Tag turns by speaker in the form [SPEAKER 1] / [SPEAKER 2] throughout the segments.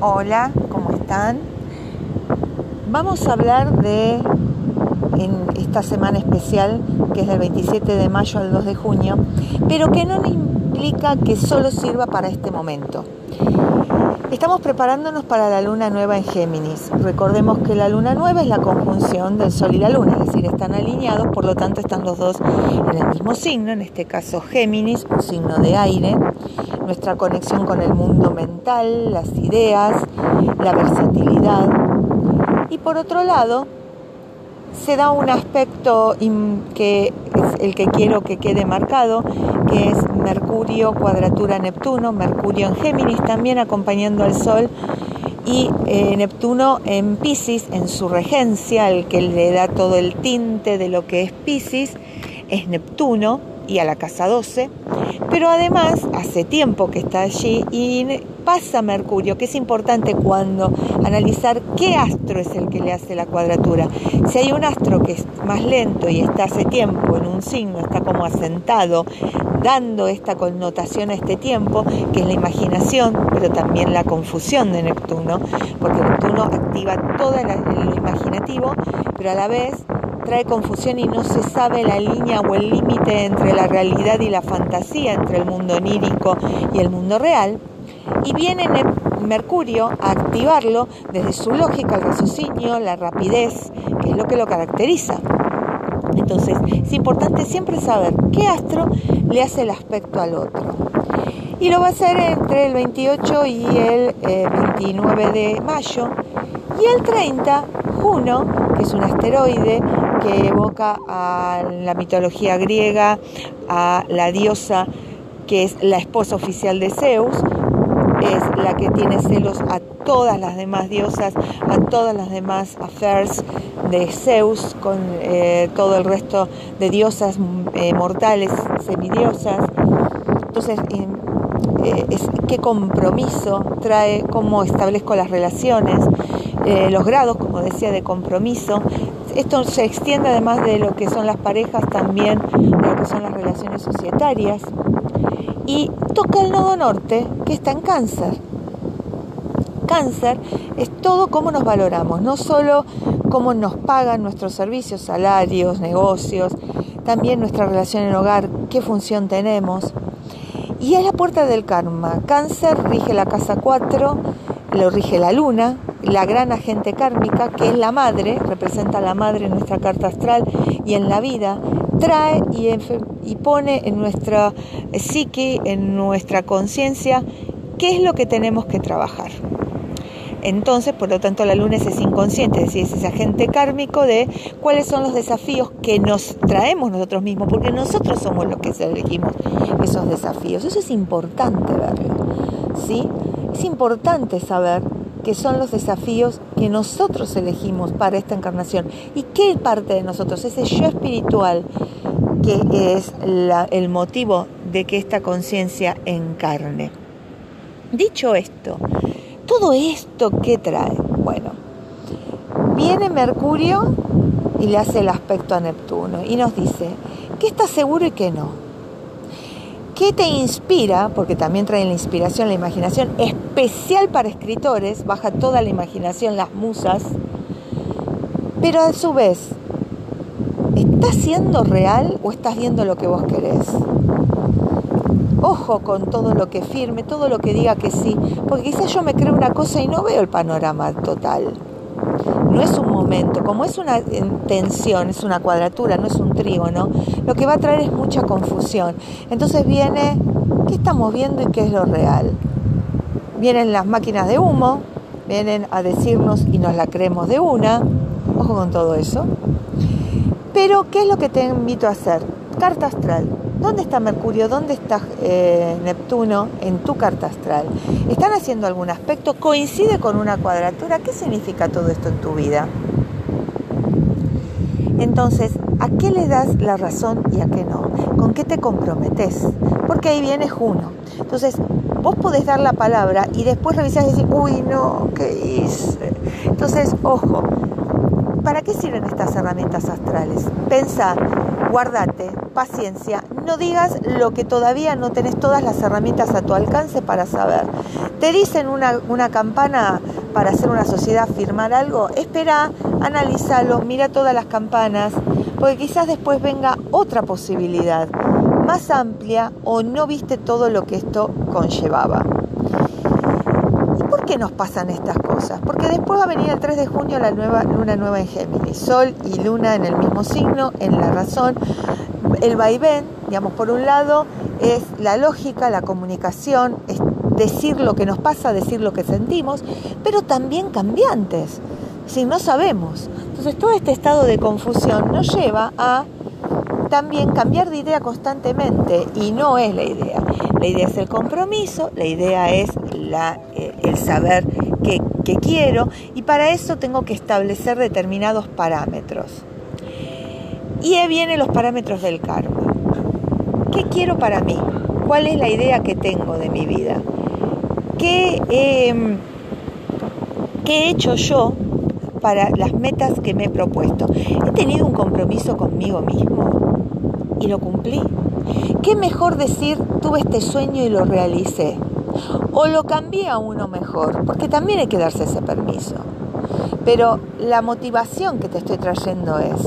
[SPEAKER 1] Hola, ¿cómo están? Vamos a hablar de en esta semana especial que es del 27 de mayo al 2 de junio, pero que no implica que solo sirva para este momento. Estamos preparándonos para la luna nueva en Géminis. Recordemos que la luna nueva es la conjunción del Sol y la luna, es decir, están alineados, por lo tanto están los dos en el mismo signo, en este caso Géminis, un signo de aire, nuestra conexión con el mundo mental, las ideas, la versatilidad. Y por otro lado, se da un aspecto que es el que quiero que quede marcado, que es Mercurio cuadratura Neptuno, Mercurio en Géminis también acompañando al Sol y eh, Neptuno en Pisces, en su regencia, el que le da todo el tinte de lo que es Pisces, es Neptuno y a la casa 12, pero además hace tiempo que está allí y pasa Mercurio, que es importante cuando analizar qué astro es el que le hace la cuadratura. Si hay un astro que es más lento y está hace tiempo en un signo, está como asentado, dando esta connotación a este tiempo, que es la imaginación, pero también la confusión de Neptuno, porque Neptuno activa todo lo imaginativo, pero a la vez trae confusión y no se sabe la línea o el límite entre la realidad y la fantasía, entre el mundo onírico y el mundo real. Y viene Mercurio a activarlo desde su lógica, el raciocinio, la rapidez, que es lo que lo caracteriza. Entonces, es importante siempre saber qué astro le hace el aspecto al otro. Y lo va a hacer entre el 28 y el 29 eh, de mayo. Y el 30, Juno, que es un asteroide que evoca a la mitología griega, a la diosa que es la esposa oficial de Zeus, es la que tiene celos a todas las demás diosas, a todas las demás affairs de Zeus, con eh, todo el resto de diosas eh, mortales, semidiosas. Entonces, eh, qué compromiso trae, cómo establezco las relaciones, los grados, como decía, de compromiso, esto se extiende además de lo que son las parejas, también de lo que son las relaciones societarias. Y toca el nodo norte, que está en cáncer. Cáncer es todo cómo nos valoramos, no solo cómo nos pagan nuestros servicios, salarios, negocios, también nuestra relación en hogar, qué función tenemos. Y es la puerta del karma. Cáncer rige la casa 4, lo rige la luna, la gran agente kármica, que es la madre, representa a la madre en nuestra carta astral y en la vida, trae y, pone en nuestra psique, en nuestra conciencia, qué es lo que tenemos que trabajar. Entonces, por lo tanto, la luna es inconsciente, es decir, es ese agente kármico de cuáles son los desafíos que nos traemos nosotros mismos, porque nosotros somos los que elegimos esos desafíos. Eso es importante verlo, ¿sí? Es importante saber que son los desafíos que nosotros elegimos para esta encarnación. ¿Y qué parte de nosotros? Ese yo espiritual que es el motivo de que esta conciencia encarne. Dicho esto, todo esto ¿qué trae? Bueno, viene Mercurio y le hace el aspecto a Neptuno y nos dice, ¿qué está seguro y qué no? ¿Qué te inspira? Porque también trae la inspiración, la imaginación, especial para escritores, baja toda la imaginación, las musas, pero a su vez, ¿estás siendo real o estás viendo lo que vos querés? Ojo con todo lo que firme, todo lo que diga que sí, porque quizás yo me creo una cosa y no veo el panorama total no es un momento, como es una tensión, es una cuadratura, no es un trígono, lo que va a traer es mucha confusión. Entonces viene, ¿qué estamos viendo y qué es lo real? Vienen las máquinas de humo, vienen a decirnos y nos la creemos de una, ojo con todo eso. Pero, ¿qué es lo que te invito a hacer? Carta astral. ¿Dónde está Mercurio? ¿Dónde está eh, Neptuno en tu carta astral? ¿Están haciendo algún aspecto? ¿Coincide con una cuadratura? ¿Qué significa todo esto en tu vida? Entonces, ¿a qué le das la razón y a qué no? ¿Con qué te comprometes? Porque ahí viene Juno. Entonces, vos podés dar la palabra y después revisar y decir, uy, no, ¿qué hice? Entonces, ojo, ¿para qué sirven estas herramientas astrales? Pensa, guardate, paciencia, no digas lo que todavía no tenés todas las herramientas a tu alcance para saber. Te dicen una, una campana para hacer una sociedad, firmar algo, espera, analízalo, mira todas las campanas, porque quizás después venga otra posibilidad más amplia o no viste todo lo que esto conllevaba. ¿Y por qué nos pasan estas cosas? Porque después va a venir el 3 de junio la nueva luna nueva en Géminis, Sol y Luna en el mismo signo, en la razón. El vaivén, digamos, por un lado es la lógica, la comunicación, es decir lo que nos pasa, decir lo que sentimos, pero también cambiantes, si no sabemos. Entonces todo este estado de confusión nos lleva a también cambiar de idea constantemente y no es la idea. La idea es el compromiso, la idea es eh, el saber qué, quiero y para eso tengo que establecer determinados parámetros. Y ahí vienen los parámetros del karma. ¿Qué quiero para mí? ¿Cuál es la idea que tengo de mi vida? ¿Qué, em, ¿qué he hecho yo para las metas que me he propuesto? ¿He tenido un compromiso conmigo mismo? y lo cumplí. ¿Qué mejor decir, tuve este sueño y lo realicé? O lo cambié a uno mejor, porque también hay que darse ese permiso. Pero la motivación que te estoy trayendo es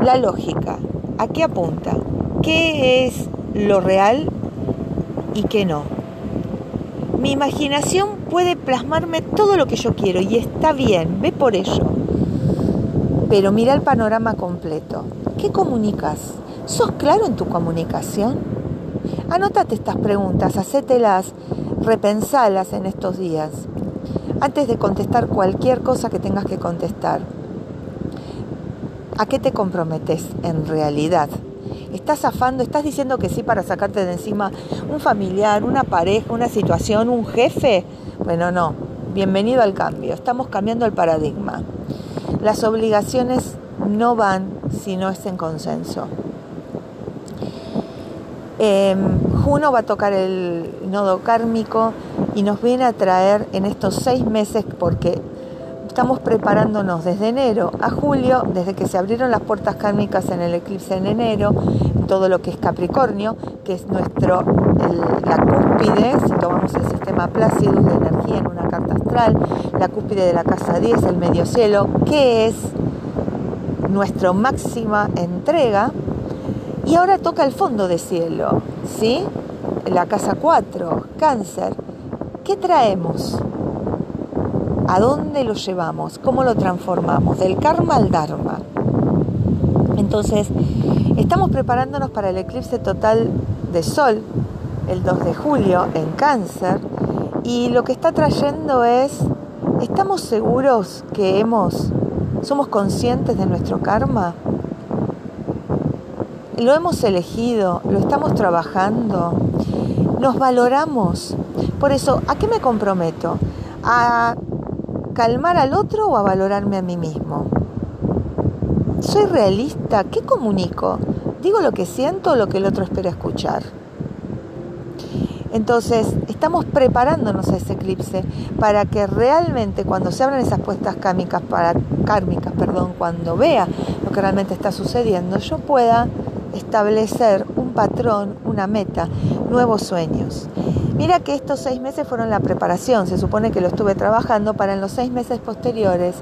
[SPEAKER 1] la lógica. ¿A qué apunta? ¿Qué es lo real y qué no? Mi imaginación puede plasmarme todo lo que yo quiero y está bien, ve por ello. Pero mira el panorama completo. ¿Qué comunicas? ¿Sos claro en tu comunicación? Anótate estas preguntas, hacételas, repensalas en estos días, antes de contestar cualquier cosa que tengas que contestar. ¿A qué te comprometes en realidad? ¿Estás afando? ¿Estás diciendo que sí para sacarte de encima un familiar, una pareja, una situación, un jefe? Bueno, no. Bienvenido al cambio. Estamos cambiando el paradigma. Las obligaciones no van si no es en consenso. Em, Juno va a tocar el nodo kármico y nos viene a traer en estos seis meses porque estamos preparándonos desde enero a julio, desde que se abrieron las puertas kármicas en el eclipse en enero, todo lo que es Capricornio, que es nuestro la cúspide, si tomamos el sistema Plácido de energía en una carta astral, la cúspide de la casa 10, el medio cielo, que es nuestra máxima entrega y ahora toca el fondo de cielo, ¿sí? La casa 4, cáncer. ¿Qué traemos? ¿A dónde lo llevamos? ¿Cómo lo transformamos? Del karma al dharma. Entonces, estamos preparándonos para el eclipse total de sol, el 2 de julio, en cáncer. Y lo que está trayendo es, ¿estamos seguros que hemos, somos conscientes de nuestro karma? Lo hemos elegido, lo estamos trabajando, nos valoramos. Por eso, ¿a qué me comprometo? ¿A calmar al otro o a valorarme a mí mismo? ¿Soy realista? ¿Qué comunico? ¿Digo lo que siento o lo que el otro espera escuchar? Entonces, estamos preparándonos a ese eclipse para que realmente cuando se abran esas puestas kármicas, para, kármicas perdón, cuando vea lo que realmente está sucediendo, yo pueda establecer un patrón, una meta, nuevos sueños. Mira que estos seis meses fueron la preparación, se supone que lo estuve trabajando para en los seis meses posteriores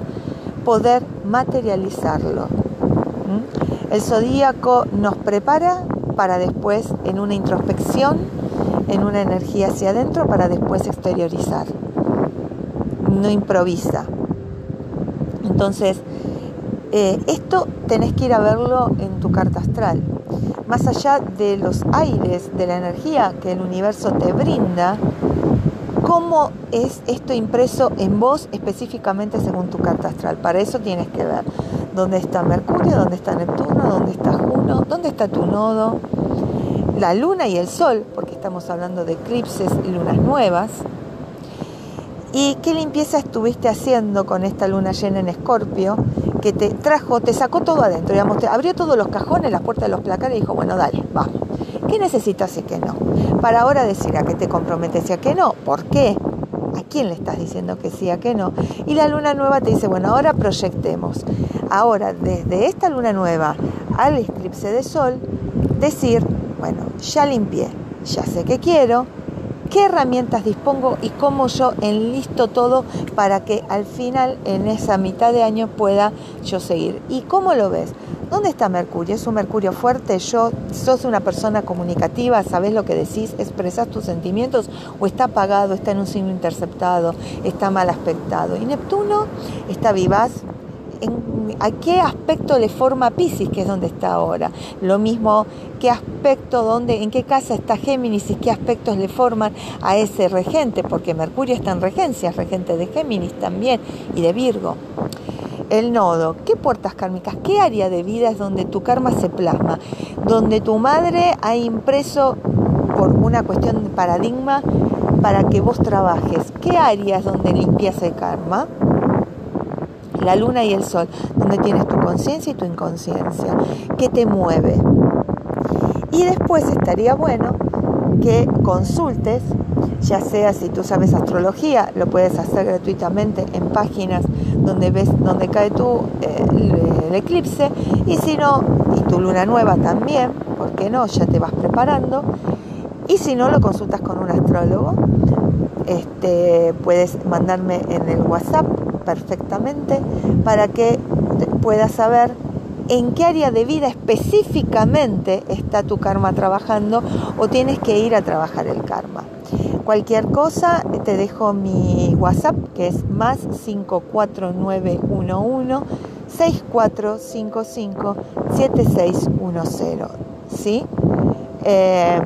[SPEAKER 1] poder materializarlo. ¿Mm? El zodíaco nos prepara para después en una introspección, en una energía hacia adentro, para después exteriorizar. No improvisa. Entonces, eh, esto tenés que ir a verlo en tu carta astral más allá de los aires, de la energía que el universo te brinda, cómo es esto impreso en vos específicamente según tu carta astral. Para eso tienes que ver dónde está Mercurio, dónde está Neptuno, dónde está Juno, dónde está tu nodo, la luna y el sol, porque estamos hablando de eclipses y lunas nuevas. ¿Y qué limpieza estuviste haciendo con esta luna llena en Escorpio? Que te trajo, te sacó todo adentro, digamos, te abrió todos los cajones, las puertas de los placares y dijo, bueno, dale, vamos. ¿Qué necesitas y qué no? Para ahora decir a qué te comprometes y a qué no. ¿Por qué? ¿A quién le estás diciendo que sí, a qué no? Y la luna nueva te dice, bueno, ahora proyectemos. Ahora, desde esta luna nueva al eclipse de sol, decir, bueno, ya limpié, ya sé qué quiero, qué herramientas dispongo y cómo yo enlisto todo para que al final, en esa mitad de año, pueda yo seguir. ¿Y cómo lo ves? ¿Dónde está Mercurio? ¿Es un Mercurio fuerte? ¿Yo sos una persona comunicativa? ¿Sabes lo que decís? ¿Expresás tus sentimientos? ¿O está apagado? ¿Está en un signo interceptado? ¿Está mal aspectado? Y Neptuno está vivaz, a qué aspecto le forma Pisces, que es donde está ahora. Lo mismo, qué aspecto, dónde, en qué casa está Géminis y qué aspectos le forman a ese regente, porque Mercurio está en regencia, regente de Géminis también y de Virgo. El nodo, ¿qué puertas kármicas? ¿Qué área de vida es donde tu karma se plasma? Donde tu madre ha impreso por una cuestión de paradigma para que vos trabajes. ¿Qué áreas donde limpias el karma? La luna y el sol, donde tienes tu conciencia y tu inconsciencia, que te mueve. Y después estaría bueno que consultes, ya sea si tú sabes astrología, lo puedes hacer gratuitamente en páginas donde ves donde cae tu eh, el, eclipse, y si no, y tu luna nueva también, ¿por qué no? Ya te vas preparando. Y si no, lo consultas con un astrólogo. Este, puedes mandarme en el WhatsApp perfectamente para que puedas saber en qué área de vida específicamente está tu karma trabajando o tienes que ir a trabajar el karma. Cualquier cosa, te dejo mi WhatsApp que es más 54911 6455 7610. ¿Sí? Eh,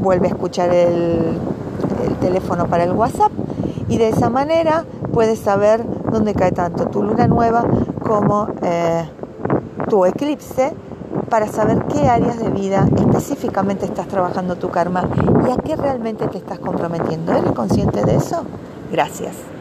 [SPEAKER 1] vuelve a escuchar el, el teléfono para el WhatsApp y de esa manera puedes saber dónde cae tanto tu luna nueva como eh, tu eclipse para saber qué áreas de vida específicamente estás trabajando tu karma y a qué realmente te estás comprometiendo. ¿Eres consciente de eso? Gracias.